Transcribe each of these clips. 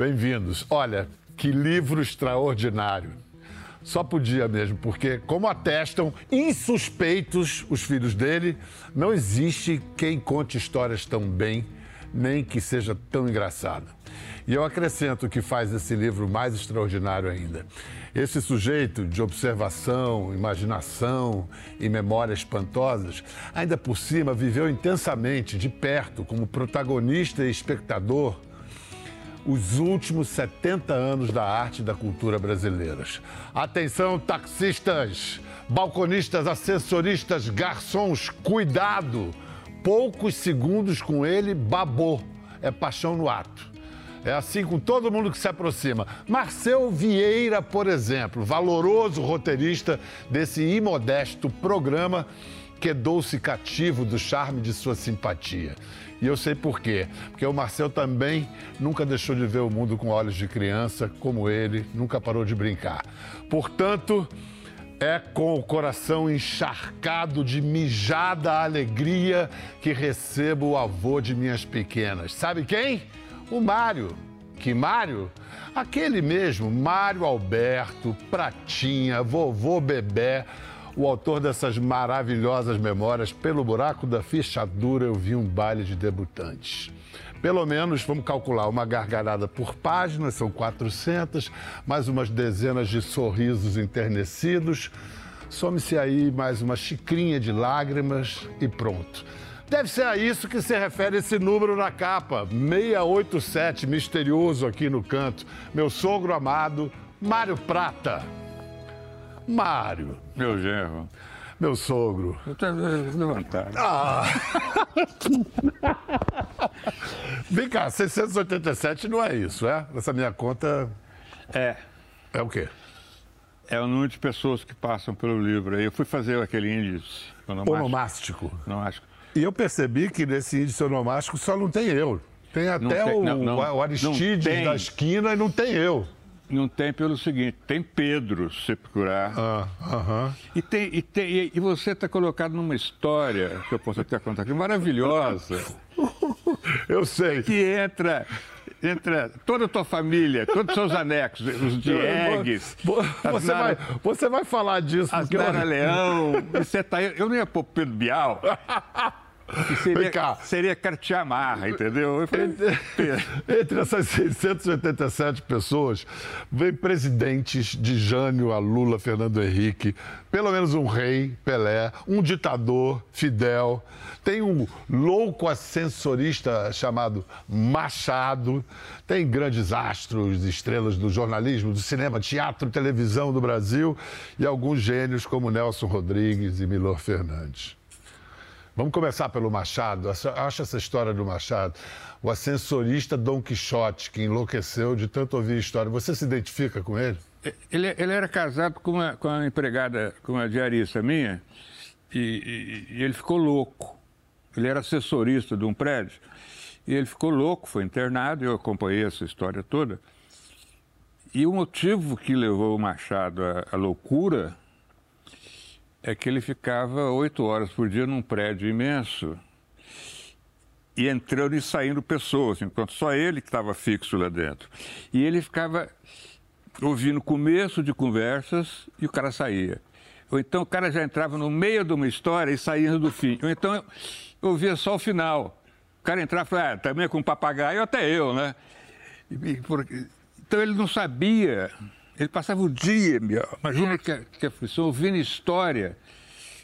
Bem-vindos. Olha, que livro extraordinário. Só podia mesmo, porque, como atestam insuspeitos os filhos dele, não existe quem conte histórias tão bem, nem que seja tão engraçada. E eu acrescento o que faz esse livro mais extraordinário ainda. Esse sujeito de observação, imaginação e memórias espantosas, ainda por cima viveu intensamente, de perto, como protagonista e espectador, os últimos 70 anos da arte e da cultura brasileiras. Atenção, taxistas, balconistas, assessoristas, garçons, cuidado! Poucos segundos com ele, babou. É paixão no ato. É assim com todo mundo que se aproxima. Marcel Vieira, por exemplo, valoroso roteirista desse imodesto programa, quedou-se cativo do charme de sua simpatia. E eu sei por quê. Porque o Marcel também nunca deixou de ver o mundo com olhos de criança, como ele, nunca parou de brincar. Portanto, é com o coração encharcado de mijada alegria que recebo o avô de minhas pequenas. Sabe quem? O Mário. Que Mário? Aquele mesmo, Mário Alberto, Pratinha, vovô Bebé o autor dessas maravilhosas memórias, pelo buraco da fichadura eu vi um baile de debutantes. Pelo menos, vamos calcular, uma gargalhada por página, são 400, mais umas dezenas de sorrisos enternecidos. Some-se aí mais uma xicrinha de lágrimas e pronto. Deve ser a isso que se refere esse número na capa, 687, misterioso aqui no canto. Meu sogro amado, Mário Prata. Mário. Meu genro. Meu sogro. Eu levantado. Ah. Vem cá, 687 não é isso, é? Nessa minha conta. É. É o quê? É o número de pessoas que passam pelo livro. Eu fui fazer aquele índice onomástico. onomástico. onomástico. E eu percebi que nesse índice onomástico só não tem eu. Tem até tem, o, não, não, o Aristides da esquina e não tem eu. Não tem pelo seguinte, tem Pedro, se procurar. Ah, uh -huh. e, tem, e, tem, e você está colocado numa história, que eu posso até contar aqui, maravilhosa. eu sei. Que entra entra toda a tua família, todos os seus anexos, os Diegues. Você, Nara, vai, você vai falar disso. As Nara eu... Leão. Você tá, eu não ia pôr Pedro Bial. seria, seria cartear marra, entendeu? Falei, entre, entre essas 687 pessoas, vem presidentes de Jânio a Lula, Fernando Henrique, pelo menos um rei, Pelé, um ditador, Fidel, tem um louco ascensorista chamado Machado, tem grandes astros, estrelas do jornalismo, do cinema, teatro, televisão do Brasil e alguns gênios como Nelson Rodrigues e Milor Fernandes. Vamos começar pelo Machado. Acho essa história do Machado. O ascensorista Dom Quixote, que enlouqueceu de tanto ouvir história. Você se identifica com ele? Ele, ele era casado com uma, com uma empregada, com uma diarista minha, e, e, e ele ficou louco. Ele era assessorista de um prédio. E ele ficou louco, foi internado, eu acompanhei essa história toda. E o motivo que levou o Machado à, à loucura é que ele ficava oito horas por dia num prédio imenso e entrando e saindo pessoas, enquanto só ele que estava fixo lá dentro. E ele ficava ouvindo começo de conversas e o cara saía. Ou então o cara já entrava no meio de uma história e saía do fim. Ou então eu ouvia só o final. O cara entrava e falava, ah, também é com papagaio, até eu, né? Então ele não sabia ele passava o dia, meu, imagina que, que aflição, ouvindo história,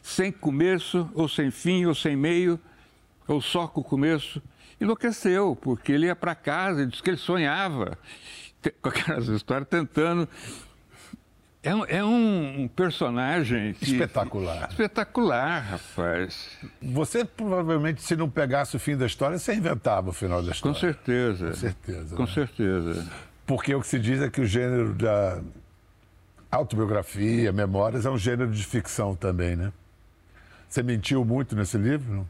sem começo, ou sem fim, ou sem meio, ou só com o começo. Enlouqueceu, porque ele ia para casa e disse que ele sonhava com aquelas histórias, tentando é um, é um personagem que... espetacular. Espetacular, rapaz. Você provavelmente, se não pegasse o fim da história, você inventava o final da história. Com certeza. Com certeza. Com né? certeza. Porque o que se diz é que o gênero da autobiografia, memórias, é um gênero de ficção também, né? Você mentiu muito nesse livro?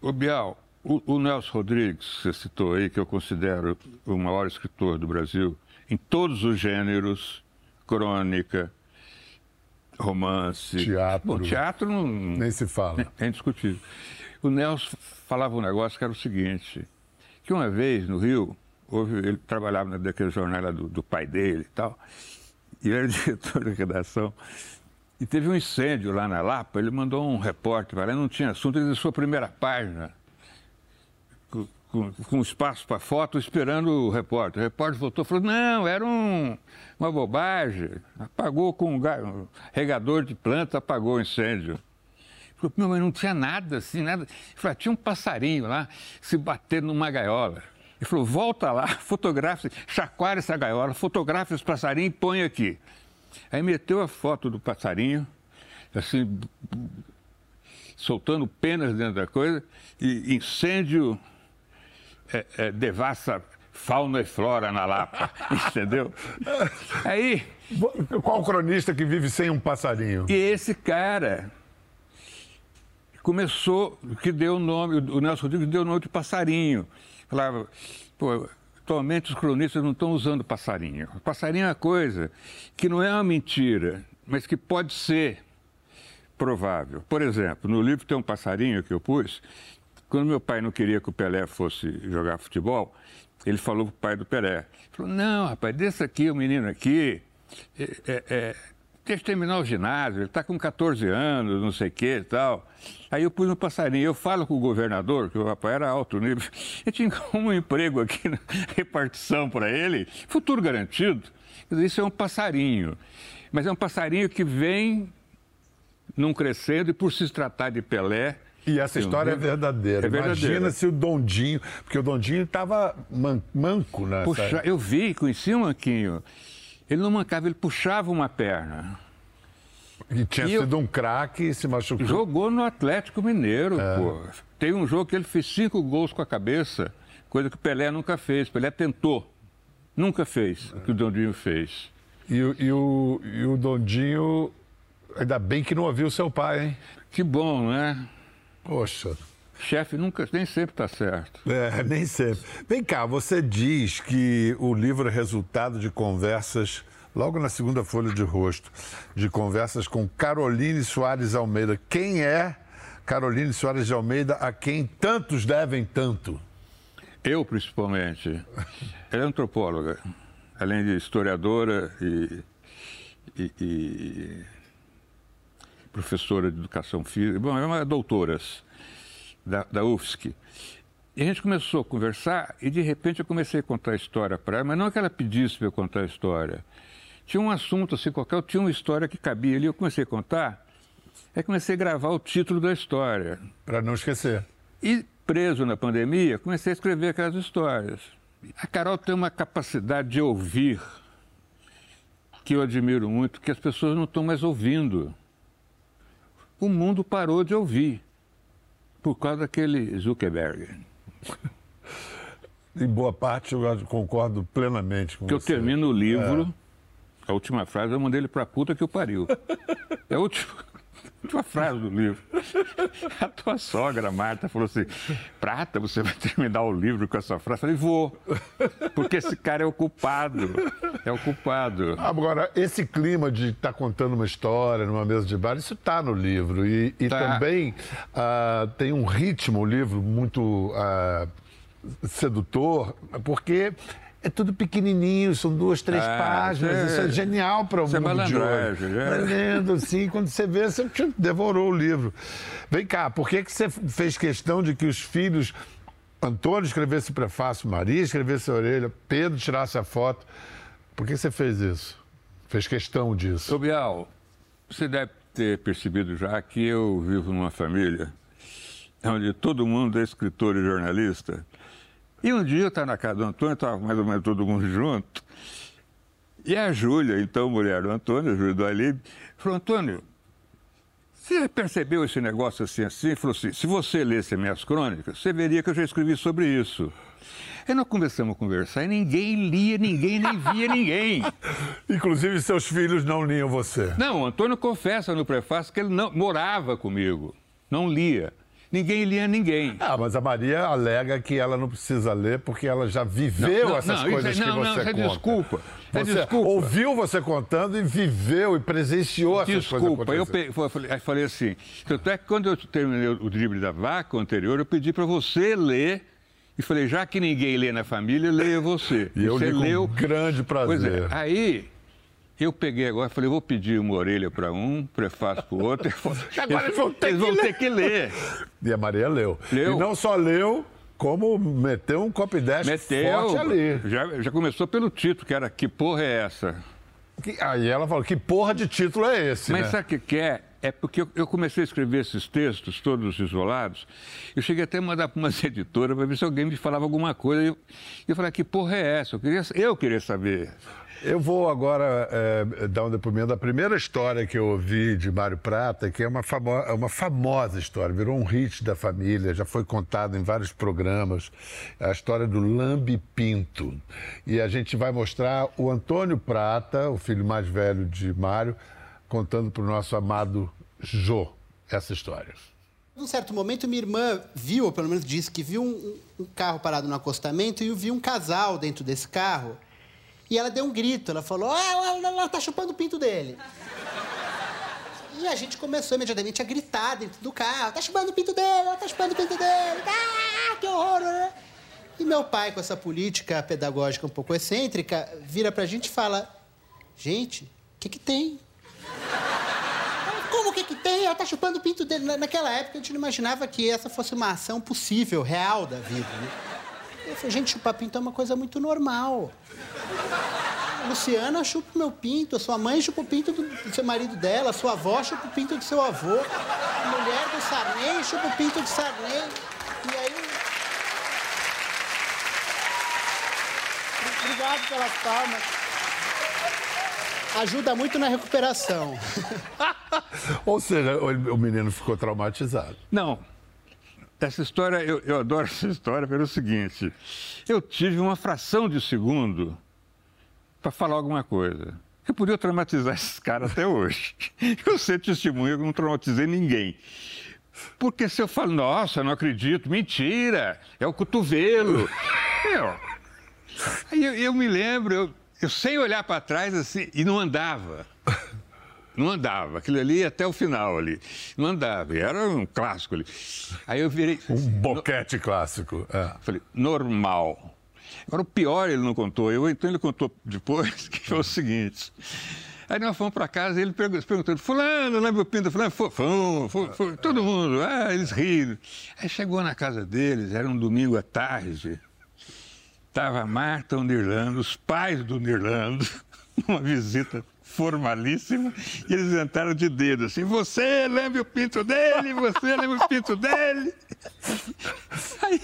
O Bial, o, o Nelson Rodrigues, que você citou aí, que eu considero o maior escritor do Brasil, em todos os gêneros, crônica, romance. Teatro. Bom, teatro não. Nem se fala. É indiscutível. O Nelson falava um negócio que era o seguinte: que uma vez no Rio, houve, ele trabalhava naquele jornal do, do pai dele e tal, e ele era diretor da redação. E teve um incêndio lá na Lapa, ele mandou um repórter para lá, não tinha assunto, ele deixou a primeira página, com, com, com espaço para foto, esperando o repórter. O repórter voltou e falou, não, era um, uma bobagem, apagou com um, um regador de planta, apagou o incêndio. Falou, mas não tinha nada assim, nada. Ele falou, ah, tinha um passarinho lá se batendo numa gaiola. Ele falou, volta lá, fotografa, chacoalha essa gaiola, fotografa esse passarinho e põe aqui. Aí meteu a foto do passarinho, assim, soltando penas dentro da coisa, e incêndio é, é, devassa fauna e flora na Lapa, entendeu? Aí. Qual cronista que vive sem um passarinho? E esse cara começou, que deu o nome, o Nelson Rodrigues deu o nome de passarinho. Falava, pô, atualmente os cronistas não estão usando passarinho. Passarinho é uma coisa que não é uma mentira, mas que pode ser provável. Por exemplo, no livro tem um passarinho que eu pus. Quando meu pai não queria que o Pelé fosse jogar futebol, ele falou para o pai do Pelé. Falou, não, rapaz, desse aqui, o menino aqui, é, é, é Deixa eu terminar o ginásio, ele está com 14 anos, não sei o que e tal. Aí eu pus no passarinho, eu falo com o governador, que o rapaz era alto nível, eu tinha um emprego aqui na repartição para ele, futuro garantido. Isso é um passarinho. Mas é um passarinho que vem num crescendo e por se tratar de Pelé, e essa história é verdadeira. É verdadeira. Imagina se o Dondinho, porque o Dondinho estava man, manco nessa... Puxa, eu vi, conheci o Manquinho. Ele não mancava, ele puxava uma perna. E tinha e sido eu... um craque e se machucou. Jogou no Atlético Mineiro, é. pô. Tem um jogo que ele fez cinco gols com a cabeça, coisa que o Pelé nunca fez. O Pelé tentou, nunca fez o que o Dondinho fez. E, e, o, e o Dondinho, ainda bem que não ouviu seu pai, hein? Que bom, né? Poxa. Chefe nunca, nem sempre está certo. É, nem sempre. Vem cá, você diz que o livro é resultado de conversas, logo na segunda folha de rosto, de conversas com Caroline Soares Almeida. Quem é Caroline Soares de Almeida, a quem tantos devem tanto? Eu, principalmente. Ela é antropóloga, além de historiadora e, e, e professora de educação física. Bom, é uma doutora da, da UFSC. E a gente começou a conversar e de repente eu comecei a contar a história para ela, mas não que ela pedisse para eu contar a história. Tinha um assunto assim qualquer, tinha uma história que cabia ali, eu comecei a contar, aí comecei a gravar o título da história. Para não esquecer. E preso na pandemia, comecei a escrever aquelas histórias. A Carol tem uma capacidade de ouvir que eu admiro muito, que as pessoas não estão mais ouvindo. O mundo parou de ouvir. Por causa daquele Zuckerberg. Em boa parte eu concordo plenamente com que você. eu termino o livro, é. a última frase, eu mandei ele pra puta que o pariu. É a última, última frase do livro. A tua sogra, Marta, falou assim: Prata, você vai terminar o livro com essa frase? Eu falei: Vou. Porque esse cara é o culpado. É o culpado. Agora, esse clima de estar tá contando uma história numa mesa de bar, isso está no livro. E, e tá. também uh, tem um ritmo, o livro, muito. Uh, sedutor, porque é tudo pequenininho, são duas, três ah, páginas. É, isso é genial para o é mundo de hoje. É. lendo assim, quando você vê, você devorou o livro. Vem cá, por que, que você fez questão de que os filhos... Antônio escrevesse o prefácio, Maria escrevesse a orelha, Pedro tirasse a foto. Por que você fez isso? Fez questão disso? Sobial, você deve ter percebido já que eu vivo numa família onde todo mundo é escritor e jornalista. E um dia eu estava na casa do Antônio, estava mais ou menos todo mundo junto. E a Júlia, então mulher do Antônio, a Júlia do Alibe, falou: Antônio, você percebeu esse negócio assim, assim? Falou assim: se você lesse minhas crônicas, você veria que eu já escrevi sobre isso. Aí nós começamos a conversar e ninguém lia ninguém, nem via ninguém. Inclusive seus filhos não liam você. Não, o Antônio confessa no prefácio que ele não morava comigo, não lia ninguém lia ninguém. Ah, mas a Maria alega que ela não precisa ler porque ela já viveu não, não, essas não, coisas é, que você não, conta. É desculpa. É você desculpa. ouviu você contando e viveu e presenciou essas desculpa, coisas Desculpa, eu falei assim, tanto é que quando eu terminei o drible da vaca anterior, eu pedi para você ler E falei, já que ninguém lê na família, leia você. E eu você li com leu. grande prazer. Pois é, aí eu peguei agora, falei, vou pedir uma orelha para um, prefácio para o outro. Agora eles vão ter eles que vão ler. ter que ler. E a Maria leu. Leu. E não só leu, como meteu um copy dash Meteu. forte ali. Já, já começou pelo título, que era Que Porra é essa? Que- Aí ela falou, que porra de título é esse, Mas né? sabe o que que é? É porque eu, eu comecei a escrever esses textos, todos isolados. Eu cheguei até a mandar para umas editoras para ver se alguém me falava alguma coisa. E eu, eu falei, que porra é essa? Eu queria, eu queria saber. Eu vou agora é, dar um depoimento da primeira história que eu ouvi de Mário Prata, que é uma, famo uma famosa história, virou um hit da família, já foi contado em vários programas. A história do Lambi Pinto. E a gente vai mostrar o Antônio Prata, o filho mais velho de Mário, contando para o nosso amado Jô essa história. Num certo momento, minha irmã viu, ou pelo menos disse que viu um, um carro parado no acostamento e viu um casal dentro desse carro. E ela deu um grito, ela falou: Ah, ela, ela tá chupando o pinto dele. E a gente começou imediatamente a gritar dentro do carro: Tá chupando o pinto dele, ela tá chupando o pinto dele, ah, que horror, né? E meu pai, com essa política pedagógica um pouco excêntrica, vira pra gente e fala: Gente, o que que tem? Como que que tem? Ela tá chupando o pinto dele. Na- Naquela época a gente não imaginava que essa fosse uma ação possível, real da vida. Né? Eu falei, gente, chupar pinto é uma coisa muito normal. A Luciana chupa o meu pinto, a sua mãe chupa o pinto do, seu marido dela, a sua avó chupa o pinto do seu avô, a mulher do Sarney chupa o pinto do Sarney. E aí. Obrigado pelas palmas. Ajuda muito na recuperação. Ou seja, o menino ficou traumatizado. Não. Essa história, eu, eu adoro essa história pelo seguinte: eu tive uma fração de segundo para falar alguma coisa. Eu podia traumatizar esses caras até hoje. Eu sei testemunha que eu não traumatizei ninguém. Porque se eu falo, nossa, não acredito, mentira, é o cotovelo. Meu, aí eu, eu me lembro, eu, eu sem olhar para trás assim, e não andava. Não andava, aquilo ali ia até o final ali. Não andava, era um clássico ali. Aí eu virei. Um boquete clássico. é. Falei, normal. Agora, o pior ele não contou. Eu, então ele contou depois, que foi o seguinte. Aí nós fomos para casa e ele pergu- perguntando, fulano, lembra o Pinto? Fulano, foi, foi, todo mundo. Ah, eles riram. Aí chegou na casa deles, era um domingo à tarde. Estava Marta, o Nirlando, os pais do Nirlando, numa visita formalíssima, e eles entraram de dedo assim, você lembra o pinto dele, você lembra o pinto dele. Aí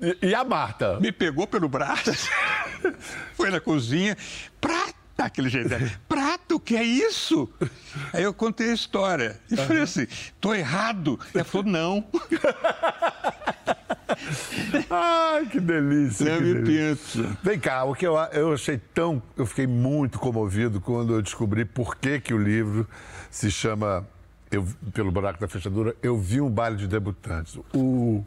E, e a Marta? me pegou pelo braço, foi na cozinha, prata, aquele jeito dela, prato, o que é isso? Aí eu contei a história e falei assim, tô errado. Ela falou, não, Ai, que delícia. delícia. pinto. Vem cá, o que eu, eu achei tão. Eu fiquei muito comovido quando eu descobri por que, que o livro se chama eu, Pelo Buraco da Fechadura. Eu vi um baile de debutantes. O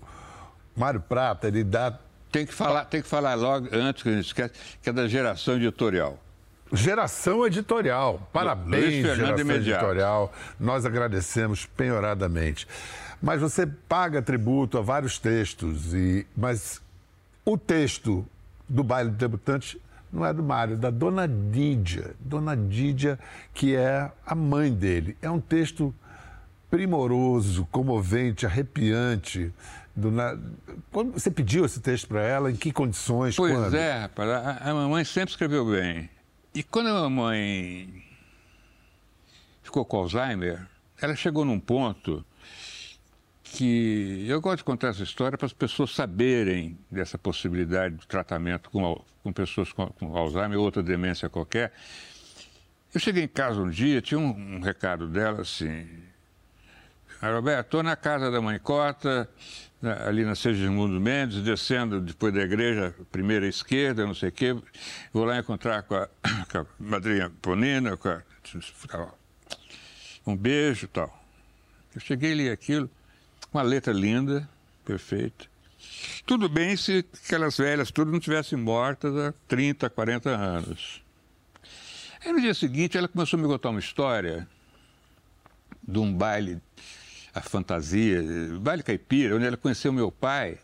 Mário Prata, ele dá Tem que falar, tem que falar logo antes que a gente esquece, que é da geração editorial. geração editorial. Parabéns, geração Imediato. editorial. Nós agradecemos penhoradamente. Mas você paga tributo a vários textos, e, mas o texto do baile de debutantes não é do Mário, é da Dona Dídia. Dona Dídia, que é a mãe dele. É um texto primoroso, comovente, arrepiante. Na- Quando você pediu esse texto para ela, em que condições? Pois quando? é, rapaz, a, a mamãe sempre escreveu bem. E quando a mamãe ficou com Alzheimer, ela chegou num ponto que eu gosto de contar essa história para as pessoas saberem dessa possibilidade de tratamento com, com pessoas com, com Alzheimer ou outra demência qualquer. Eu cheguei em casa um dia, tinha um, um recado dela assim. "Ah, Roberto, estou na casa da mãe Cota, ali na Segismundo Mendes, descendo depois da igreja, primeira esquerda, não sei o quê. Vou lá encontrar com a, com a madrinha Ponina, com a, um beijo e tal. Eu cheguei e li aquilo, uma letra linda, perfeita. Tudo bem se aquelas velhas tudo não tivessem mortas há 30, 40 anos. Aí no dia seguinte ela começou a me contar uma história de um baile, a fantasia, baile caipira, onde ela conheceu meu pai.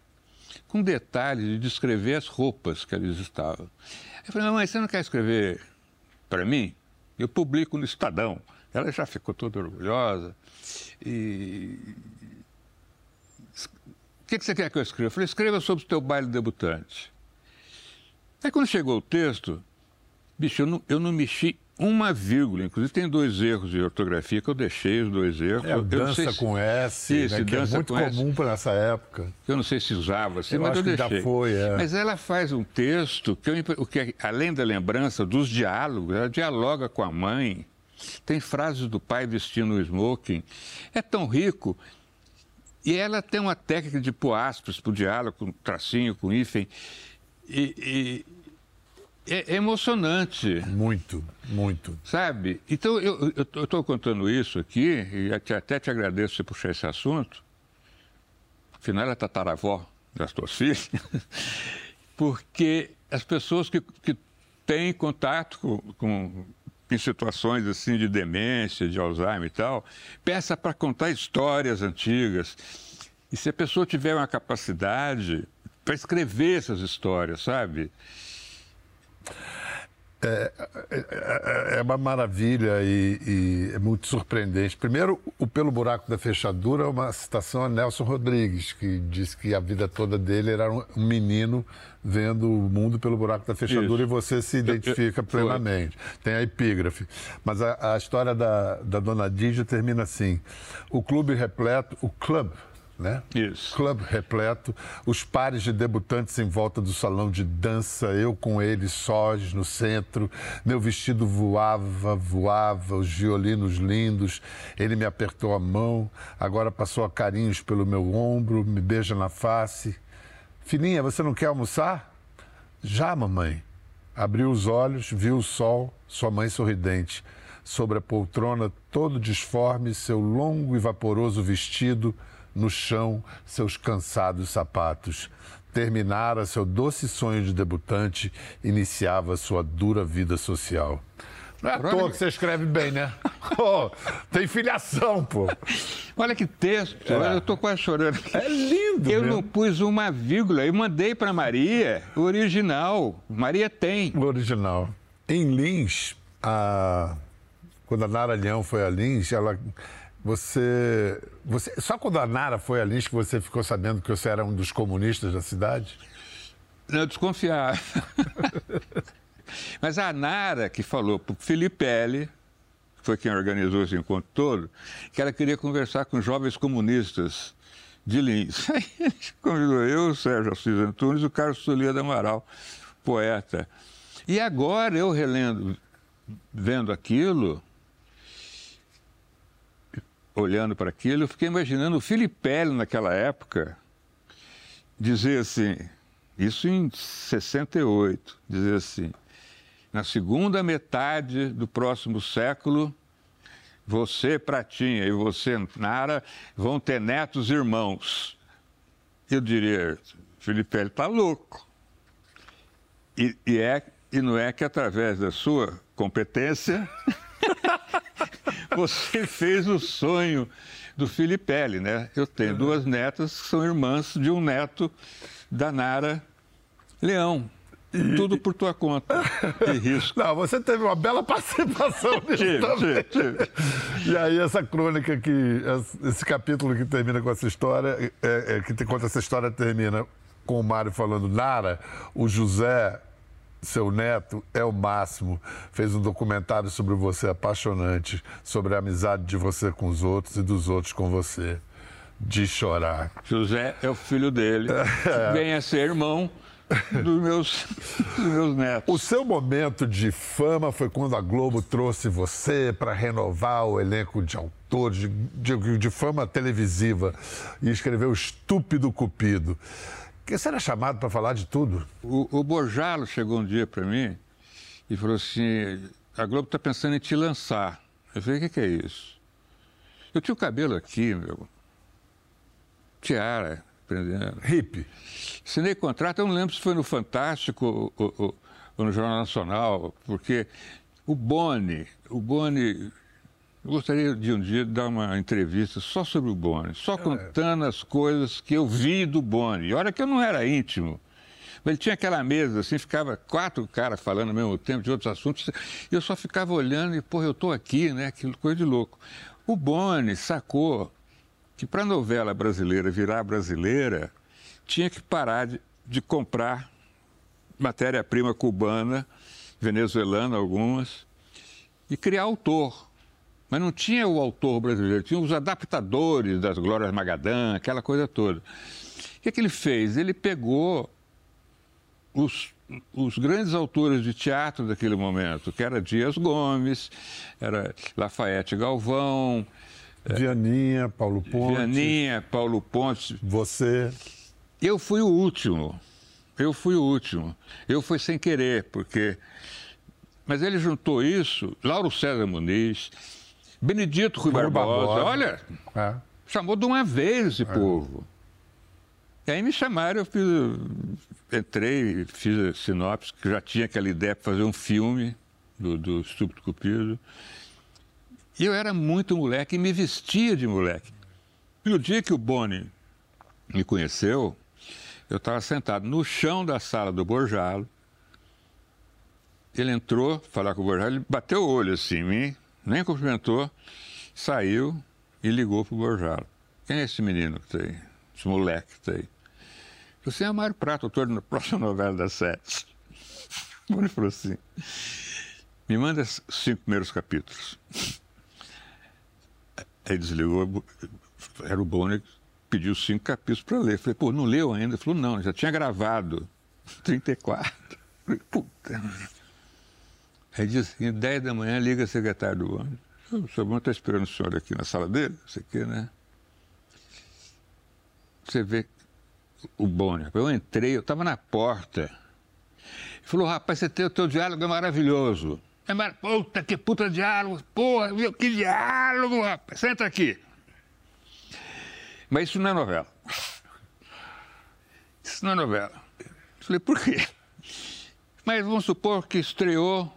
com detalhes de descrever as roupas que eles estavam. Eu falei, mamãe, você não quer escrever para mim? Eu publico no Estadão. Ela já ficou toda orgulhosa. E. O que, que você quer que eu escreva? Eu falei, escreva sobre o teu baile debutante. Aí quando chegou o texto, bicho, eu não, eu não mexi uma vírgula. Inclusive tem dois erros de ortografia que eu deixei os dois erros. É, eu, dança com S, Isso, né, que é muito comum para essa época. Eu não sei se usava assim, eu mas eu que deixei. já foi, é. Mas ela faz um texto que, eu, que, além da lembrança dos diálogos, ela dialoga com a mãe. Tem frases do pai vestindo o smoking. É tão rico. E ela tem uma técnica de pôr aspas para o diálogo, com tracinho, com hífen. E, e é, emocionante. Muito, muito. Sabe? Então, eu estou contando isso aqui, e até te agradeço você puxar esse assunto. Afinal, ela é tataravó das tuas filhas. Porque as pessoas que, que têm contato com, com em situações assim de demência, de Alzheimer e tal, peça para contar histórias antigas. E se a pessoa tiver uma capacidade para escrever essas histórias, sabe? É, é, é, uma maravilha e, e, é muito surpreendente. Primeiro, o Pelo Buraco da Fechadura é uma citação a Nelson Rodrigues, que disse que a vida toda dele era um menino vendo o mundo pelo buraco da fechadura Isso. e você se identifica plenamente. Tem a epígrafe. Mas a, a história da, da Dona Dígia termina assim: o clube repleto, o clube né? Isso. Club repleto, os pares de debutantes em volta do salão de dança, eu com eles sós no centro, meu vestido voava, voava, os violinos lindos, ele me apertou a mão, agora passou a carinhos pelo meu ombro, me beija na face. Filhinha, você não quer almoçar? Já, mamãe. Abriu os olhos, viu o sol, sua mãe sorridente. Sobre a poltrona, todo disforme, seu longo e vaporoso vestido, no chão seus cansados sapatos. Terminara seu doce sonho de debutante, iniciava sua dura vida social. Não é à toa que você escreve bem, né? oh, tem filiação, pô. Olha que texto, é. eu tô quase chorando. É lindo, Eu mesmo. não pus uma vírgula, eu mandei para Maria o original. Maria tem. O original. Em Lins, a... quando a Nara Leão foi a Lins, ela você, você. Só quando a Nara foi a Lins que você ficou sabendo que você era um dos comunistas da cidade? Eu desconfiava. Mas a Nara que falou para o Filipelli, que foi quem organizou esse encontro todo, que ela queria conversar com jovens comunistas de Lins. Aí convidou eu, o Sérgio Assis Antunes e o Carlos Solia Amaral, poeta. E agora eu relendo, vendo aquilo, olhando para aquilo, eu fiquei imaginando o Filipelli naquela época dizer assim, isso em 68, dizer assim, na segunda metade do próximo século, você, Pratinha, e você, Nara, vão ter netos irmãos. Eu diria, Filipelli está louco. E, e, é, e não é que através da sua competência Você fez o sonho do Filipelli, né? Eu tenho duas netas que são irmãs de um neto da Nara Leão. E... Tudo por tua conta e risco. Não, você teve uma bela participação nisso tive, também. Tive, tive. E aí essa crônica que, esse capítulo que termina com essa história, é, é, que conta essa história termina com o Mário falando Nara, o José seu neto é o máximo. Fez um documentário sobre você apaixonante, sobre a amizade de você com os outros e dos outros com você. De chorar. José é o filho dele, é. vem a ser irmão dos meus, dos meus netos. O seu momento de fama foi quando a Globo trouxe você para renovar o elenco de autores, de, de, de fama televisiva, e escreveu Estúpido Cupido. Porque você era chamado para falar de tudo. O, o Borjalo chegou um dia para mim e falou assim: a Globo está pensando em te lançar. Eu falei: o que, que é isso? Eu tinha o cabelo aqui, meu. Tiara, prendendo. Hip. Assinei contrato, eu não lembro se foi no Fantástico ou, ou, ou no Jornal Nacional, porque o Boni, o Boni Eu gostaria de um dia dar uma entrevista só sobre o Boni, só contando as coisas que eu vi do Boni. E olha que eu não era íntimo. Mas ele tinha aquela mesa, assim, ficava quatro caras falando ao mesmo tempo de outros assuntos. E eu só ficava olhando e, porra, eu tô aqui, né? Aquilo, coisa de louco. O Boni sacou que para a novela brasileira virar brasileira, tinha que parar de, de comprar matéria-prima cubana, venezuelana algumas, e criar autor. Mas não tinha o autor brasileiro, tinha os adaptadores das Glórias Magadã, aquela coisa toda. O que, é que ele fez? Ele pegou os, os grandes autores de teatro daquele momento, que era Dias Gomes, era Lafayette Galvão. Vianinha, Paulo Ponte. Vianinha, Paulo Ponte. Você. Eu fui o último. Eu fui o último. Eu fui sem querer, porque. Mas ele juntou isso, Lauro César Muniz, Benedito Rui Barbosa, Barbosa, olha, é. chamou de uma vez esse é. povo. E aí me chamaram, eu fiz, entrei, fiz a sinopse, que já tinha aquela ideia para fazer um filme do, do Estúpido Cupido. E eu era muito moleque e me vestia de moleque. E o dia que o Boni me conheceu, eu estava sentado no chão da sala do Borjalo. Ele entrou, falar com o Borjalo, ele bateu o olho assim em mim, nem cumprimentou, saiu e ligou para o Borjalo. Quem é esse menino que está aí? Esse moleque que está aí? Você é Mário Prato, autor da próxima novela das sete. Ele falou assim: me manda os cinco primeiros capítulos. Aí desligou, era o Bonner, pediu cinco capítulos para ler. Falei, pô, não leu ainda? Ele falou, não, já tinha gravado 34. Falei, puta. Aí disse assim, 10 da manhã liga a secretária do ônibus. O seu irmão está esperando o senhor aqui na sala dele, não sei o quê, né? Você vê o Bonner. Eu entrei, eu estava na porta. Ele falou, rapaz, você tem o teu diálogo é maravilhoso. É mar... Puta que puta diálogo, porra, viu? Que diálogo, rapaz. Senta aqui. Mas isso não é novela. Isso não é novela. Eu falei, por quê? Mas vamos supor que estreou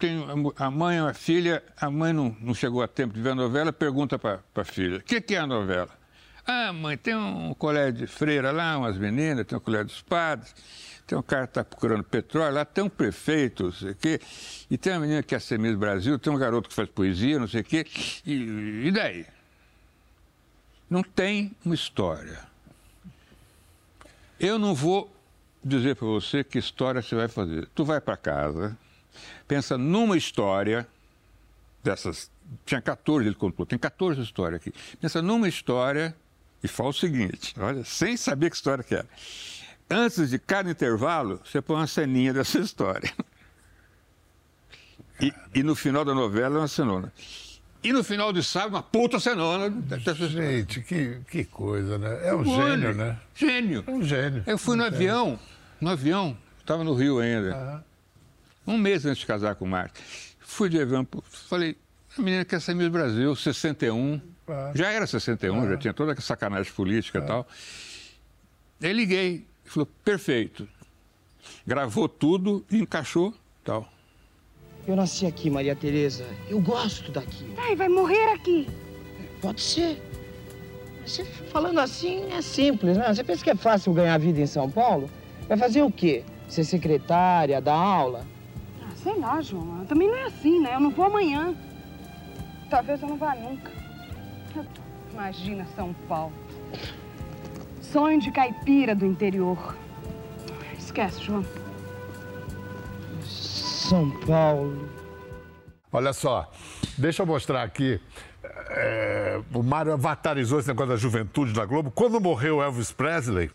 tem a mãe a filha, a mãe não, não chegou a tempo de ver a novela, pergunta para a filha: o que, que, é a novela? Ah, mãe, tem um colégio de freira lá, umas meninas, tem um colégio dos padres, tem um cara que está procurando petróleo, lá tem um prefeito, não sei o quê, e tem uma menina que é ser Miss Brasil, tem um garoto que faz poesia, não sei o quê, e, e daí? Não tem uma história. Eu não vou dizer para você que história você vai fazer. Tu vai para casa, pensa numa história dessas. Tinha 14, ele contou, tem 14 histórias aqui. Pensa numa história e fala o seguinte: olha, sem saber que história que era. Antes de cada intervalo, você põe uma ceninha dessa história. E, e no final da novela, uma cenona. E no final de sábado, uma puta cenona. Gente, que, que coisa, né? É um gênio, né? Gênio. É um gênio. Eu fui no avião, no avião, estava no Rio ainda. Um mês antes de casar com o Marte. Fui de avião, falei, a menina quer ser Miss Brasil, 61. Ah. Já era 61, ah. já tinha toda essa sacanagem política e ah. tal. Aí liguei, falou, perfeito. Gravou tudo e encaixou tal. Eu nasci aqui, Maria Tereza. Eu gosto daqui. Ai, vai morrer aqui. Pode ser. Você falando assim é simples, né? Você pensa que é fácil ganhar vida em São Paulo? Vai fazer o quê? Ser secretária, dar aula? Sei lá, João. Também não é assim, né? Eu não vou amanhã. Talvez eu não vá nunca. Imagina São Paulo. Sonho de caipira do interior. Esquece, João. São Paulo. Olha só, deixa eu mostrar aqui. É, o Mário avatarizou esse negócio da juventude da Globo. Quando morreu Elvis Presley,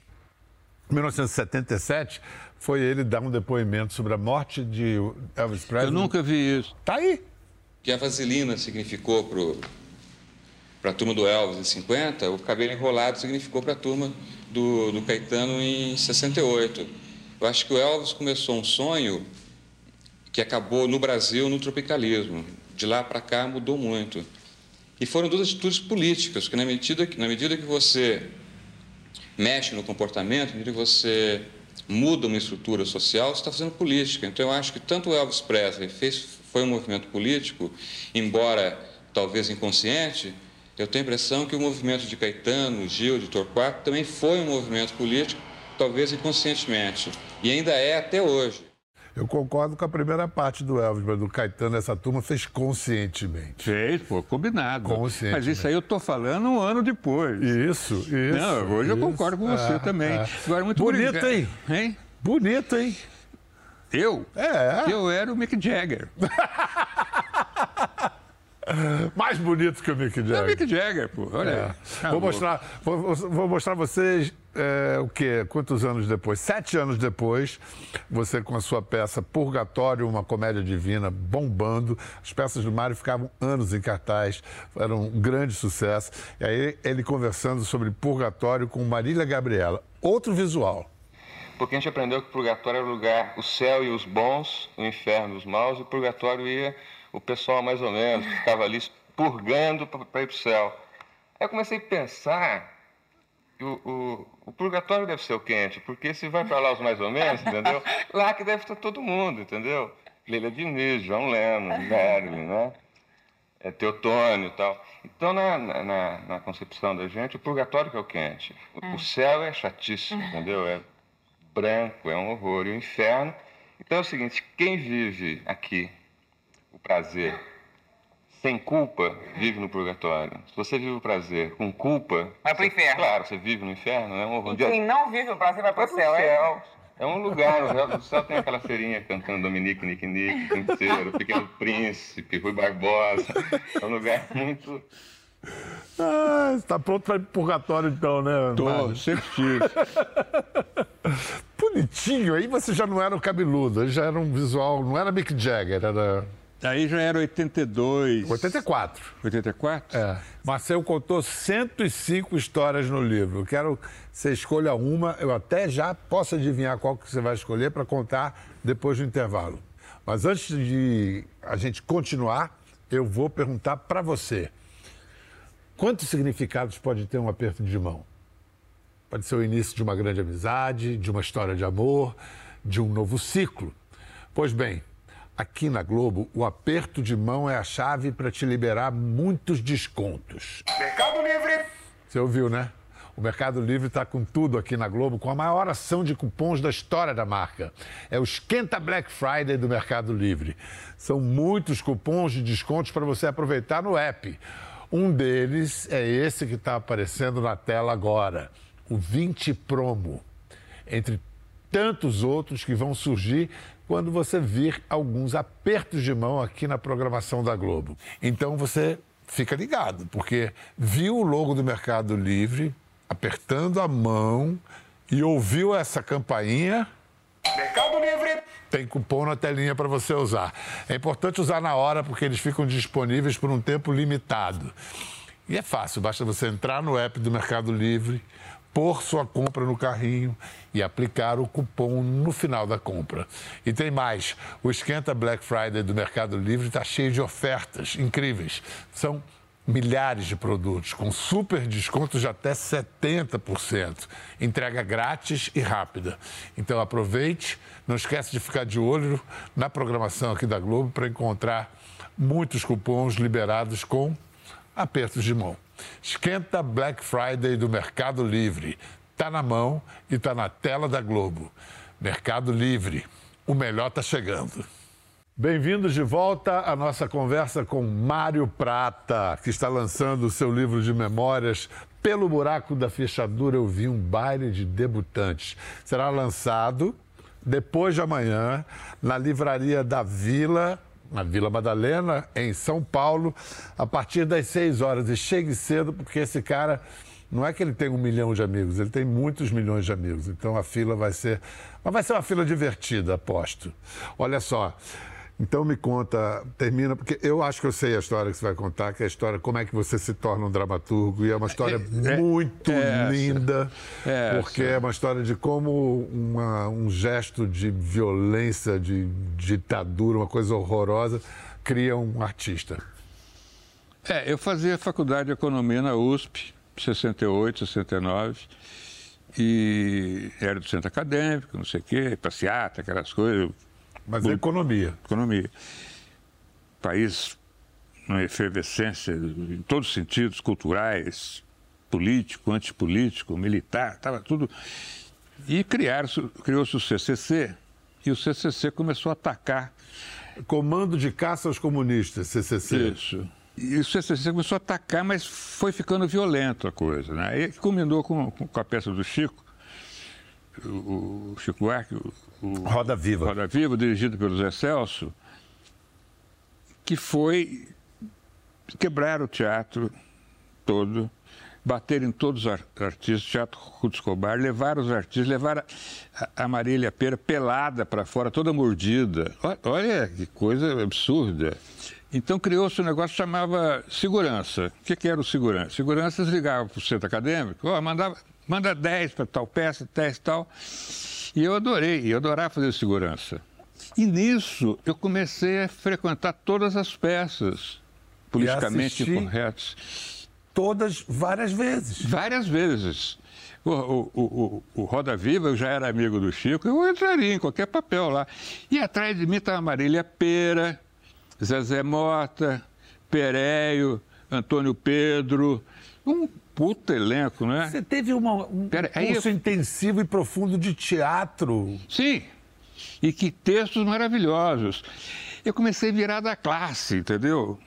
em 1977, foi ele dar um depoimento sobre a morte de Elvis Presley. Eu nunca vi isso. Tá aí. O que a vaselina significou para a turma do Elvis em 50, o cabelo enrolado significou para a turma do, do Caetano em 68. Eu acho que o Elvis começou um sonho que acabou no Brasil no tropicalismo. De lá para cá mudou muito. E foram duas atitudes políticas, que na medida que, na medida que você mexe no comportamento, na medida que você muda uma estrutura social, você está fazendo política. Então eu acho que tanto o Elvis Presley fez, foi um movimento político, embora talvez inconsciente, eu tenho a impressão que o movimento de Caetano, Gil, de Torquato também foi um movimento político, talvez inconscientemente, e ainda é até hoje. Eu concordo com a primeira parte do Elvis, mas do Caetano, essa turma fez conscientemente. Fez, pô, combinado. Conscientemente. Mas isso aí eu tô falando um ano depois. Isso, isso. Não, hoje eu isso. concordo com você É, também. é. Agora, muito Bonito, obrigado. hein? Hein? Bonito, hein? Eu? É. Eu era o Mick Jagger. Mais bonito que o Mick É o Jagger. Mick Jagger, pô. Olha É. aí. Tá Vou mostrar, vou, vou mostrar vocês é, o quê? Quantos anos depois? Sete anos depois, você com a sua peça Purgatório, uma comédia divina, bombando. As peças do Mário ficavam anos em cartaz, eram um grande sucesso. E aí ele conversando sobre Purgatório com Marília Gabriela. Outro visual. Porque a gente aprendeu que o purgatório era o lugar, o céu e os bons, o inferno os maus, e o purgatório ia o pessoal mais ou menos, que ficava ali purgando para ir para o céu. Aí eu comecei a pensar o, o, o purgatório deve ser o quente, porque se vai para lá os mais ou menos, entendeu? Lá que deve estar todo mundo, entendeu? Leila Diniz, João Leno, Marilyn, né? É, Teotônio e tal. Então, na, na- na, concepção da gente, o purgatório que é o quente. O, o céu é chatíssimo, entendeu? É branco, é um horror. E o inferno. Então é o seguinte: quem vive aqui o prazer sem culpa, vive no purgatório. Se você vive o prazer com culpa. Vai pro você- inferno. Claro, você vive no inferno, é um horror. E quem não vive o prazer vai pro Vai pro céu, é? céu. É um lugar, no céu- tem aquela feirinha cantando Dominique, Nick Nick, Pinceiro, Pequeno Príncipe, Rui Barbosa. É um lugar muito. Ah, está pronto para ir pro Purgatório então, né? Tô, Mário? sempre tive. Bonitinho. Aí você já não era o cabeludo, aí já era um visual, não era Mick Jagger, era Aí já era 82. 84. 84? É. Marcel contou 105 histórias no livro. Eu quero que você escolha uma. Eu até já posso adivinhar qual que você vai escolher para contar depois do intervalo. Mas antes de a gente continuar, eu vou perguntar para você. Quantos significados pode ter um aperto de mão? Pode ser o início de uma grande amizade, de uma história de amor, de um novo ciclo. Pois bem, aqui na Globo, o aperto de mão é a chave para te liberar muitos descontos. Mercado Livre! Você ouviu, né? O Mercado Livre está com tudo aqui na Globo, com a maior ação de cupons da história da marca. É o Esquenta Black Friday do Mercado Livre. São muitos cupons de descontos para você aproveitar no app. Um deles é esse que está aparecendo na tela agora, o 20 Promo. Entre tantos outros que vão surgir quando você vir alguns apertos de mão aqui na programação da Globo. Então você fica ligado, porque viu o logo do Mercado Livre apertando a mão e ouviu essa campainha, Mercado Livre! tem cupom na telinha para você usar. É importante usar na hora porque eles ficam disponíveis por um tempo limitado. E é fácil, basta você entrar no app do Mercado Livre, pôr sua compra no carrinho e aplicar o cupom no final da compra. E tem mais, o Esquenta Black Friday do Mercado Livre está cheio de ofertas incríveis. São milhares de produtos com super descontos de até 70%. Entrega grátis e rápida. Então aproveite, não esquece de ficar de olho na programação aqui da Globo para encontrar muitos cupons liberados com apertos de mão. Esquenta Black Friday do Mercado Livre. Tá na mão e tá na tela da Globo. Mercado Livre. O melhor tá chegando. Bem-vindos de volta à nossa conversa com Mário Prata, que está lançando o seu livro de memórias. Pelo buraco da fechadura eu vi um baile de debutantes. Será lançado depois de amanhã na livraria da Vila, na Vila Madalena, em São Paulo, a partir das 6 horas. E chegue cedo, porque esse cara não é que ele tem um milhão de amigos, ele tem muitos milhões de amigos. Então a fila vai ser. Mas vai ser uma fila divertida, aposto. Olha só. Então me conta, termina, porque eu acho que eu sei a história que você vai contar, que é a história como é que você se torna um dramaturgo, e é uma história É, muito é linda, É porque é uma história de como uma- um gesto de violência, de ditadura, uma coisa horrorosa, cria um artista. É, eu fazia faculdade de economia na USP, 68, 69, e era do centro acadêmico, não sei o quê, passeata, aquelas coisas, Mas é economia. economia. País uma efervescência em todos os sentidos, culturais, político, antipolítico, militar, estava tudo. E criou-se o CCC, e o CCC começou a atacar. Comando de Caça aos Comunistas, CCC. Isso. E o CCC começou a atacar, mas foi ficando violento a coisa. Né? E combinou com, com a peça do Chico, o, Chico Buarque, o, Roda Viva. Roda Viva, dirigido pelo Zé Celso, que foi quebrar o teatro todo, bater em todos os artistas, Teatro Ruto Escobar, levar os artistas, levar a, Marília Pera pelada para fora, toda mordida. Olha que coisa absurda. Então criou-se um negócio que chamava segurança. O que, que era o segurança? Segurança ligava para o centro acadêmico, oh, mandava, manda 10 para tal peça, 10 tal. E eu adorei, eu adorava fazer segurança. E nisso eu comecei a frequentar todas as peças politicamente incorretas. Todas, várias vezes. Várias vezes. O, o, o, o, Roda Viva, eu já era amigo do Chico, eu entraria em qualquer papel lá. E atrás de mim estava Marília Pera, Zezé Mota, Pereio, Antônio Pedro, um puta elenco, né? Você teve uma, um Pera, curso eu... intensivo e profundo de teatro. Sim, e que textos maravilhosos. Eu comecei a virar da classe, entendeu?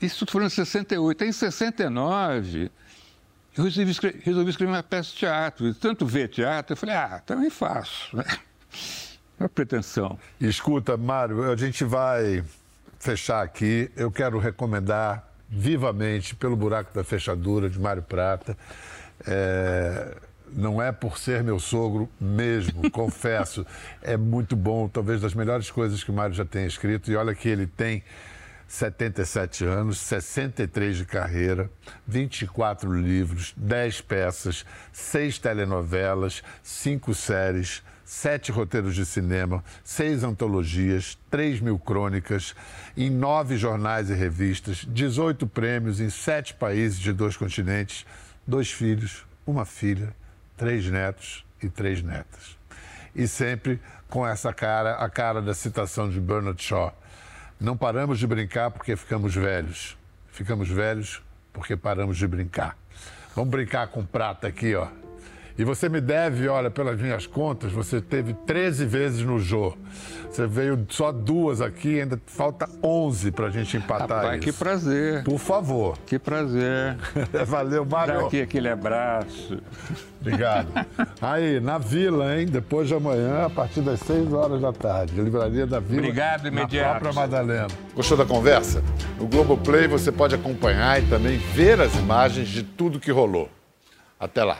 Isso foi em 68. Em 69, eu resolvi escrever, resolvi escrever uma peça de teatro. E tanto ver teatro, eu falei, ah, também faço. Né? Uma pretensão. Escuta, Mário, a gente vai fechar aqui. Eu quero recomendar vivamente Pelo Buraco da Fechadura, de Mário Prata. É, não é por ser meu sogro mesmo, confesso. É muito bom, talvez das melhores coisas que o Mário já tenha escrito. E olha que ele tem 77 anos, 63 de carreira, 24 livros, 10 peças, 6 telenovelas, 5 séries, 7 roteiros de cinema, 6 antologias, 3 mil crônicas, em 9 jornais e revistas, 18 prêmios em 7 países de dois continentes, dois filhos, uma filha, três netos e três netas. E sempre com essa cara, a cara da citação de Bernard Shaw não paramos de brincar porque ficamos velhos. Ficamos velhos porque paramos de brincar. Vamos brincar com prata aqui, ó. E você me deve, olha, pelas minhas contas, você teve 13 vezes no Jô. Você veio só duas aqui, ainda falta 11 para a gente empatar Rapaz, isso. que prazer. Por favor. Que prazer. Valeu, Mário. Dá aqui aquele abraço. Obrigado. Aí, na Vila, hein? Depois de amanhã, a partir das 6 horas da tarde. Livraria da Vila. Obrigado, imediato. Na própria Madalena. Gostou da conversa? No Globoplay você pode acompanhar e também ver as imagens de tudo que rolou. Até lá.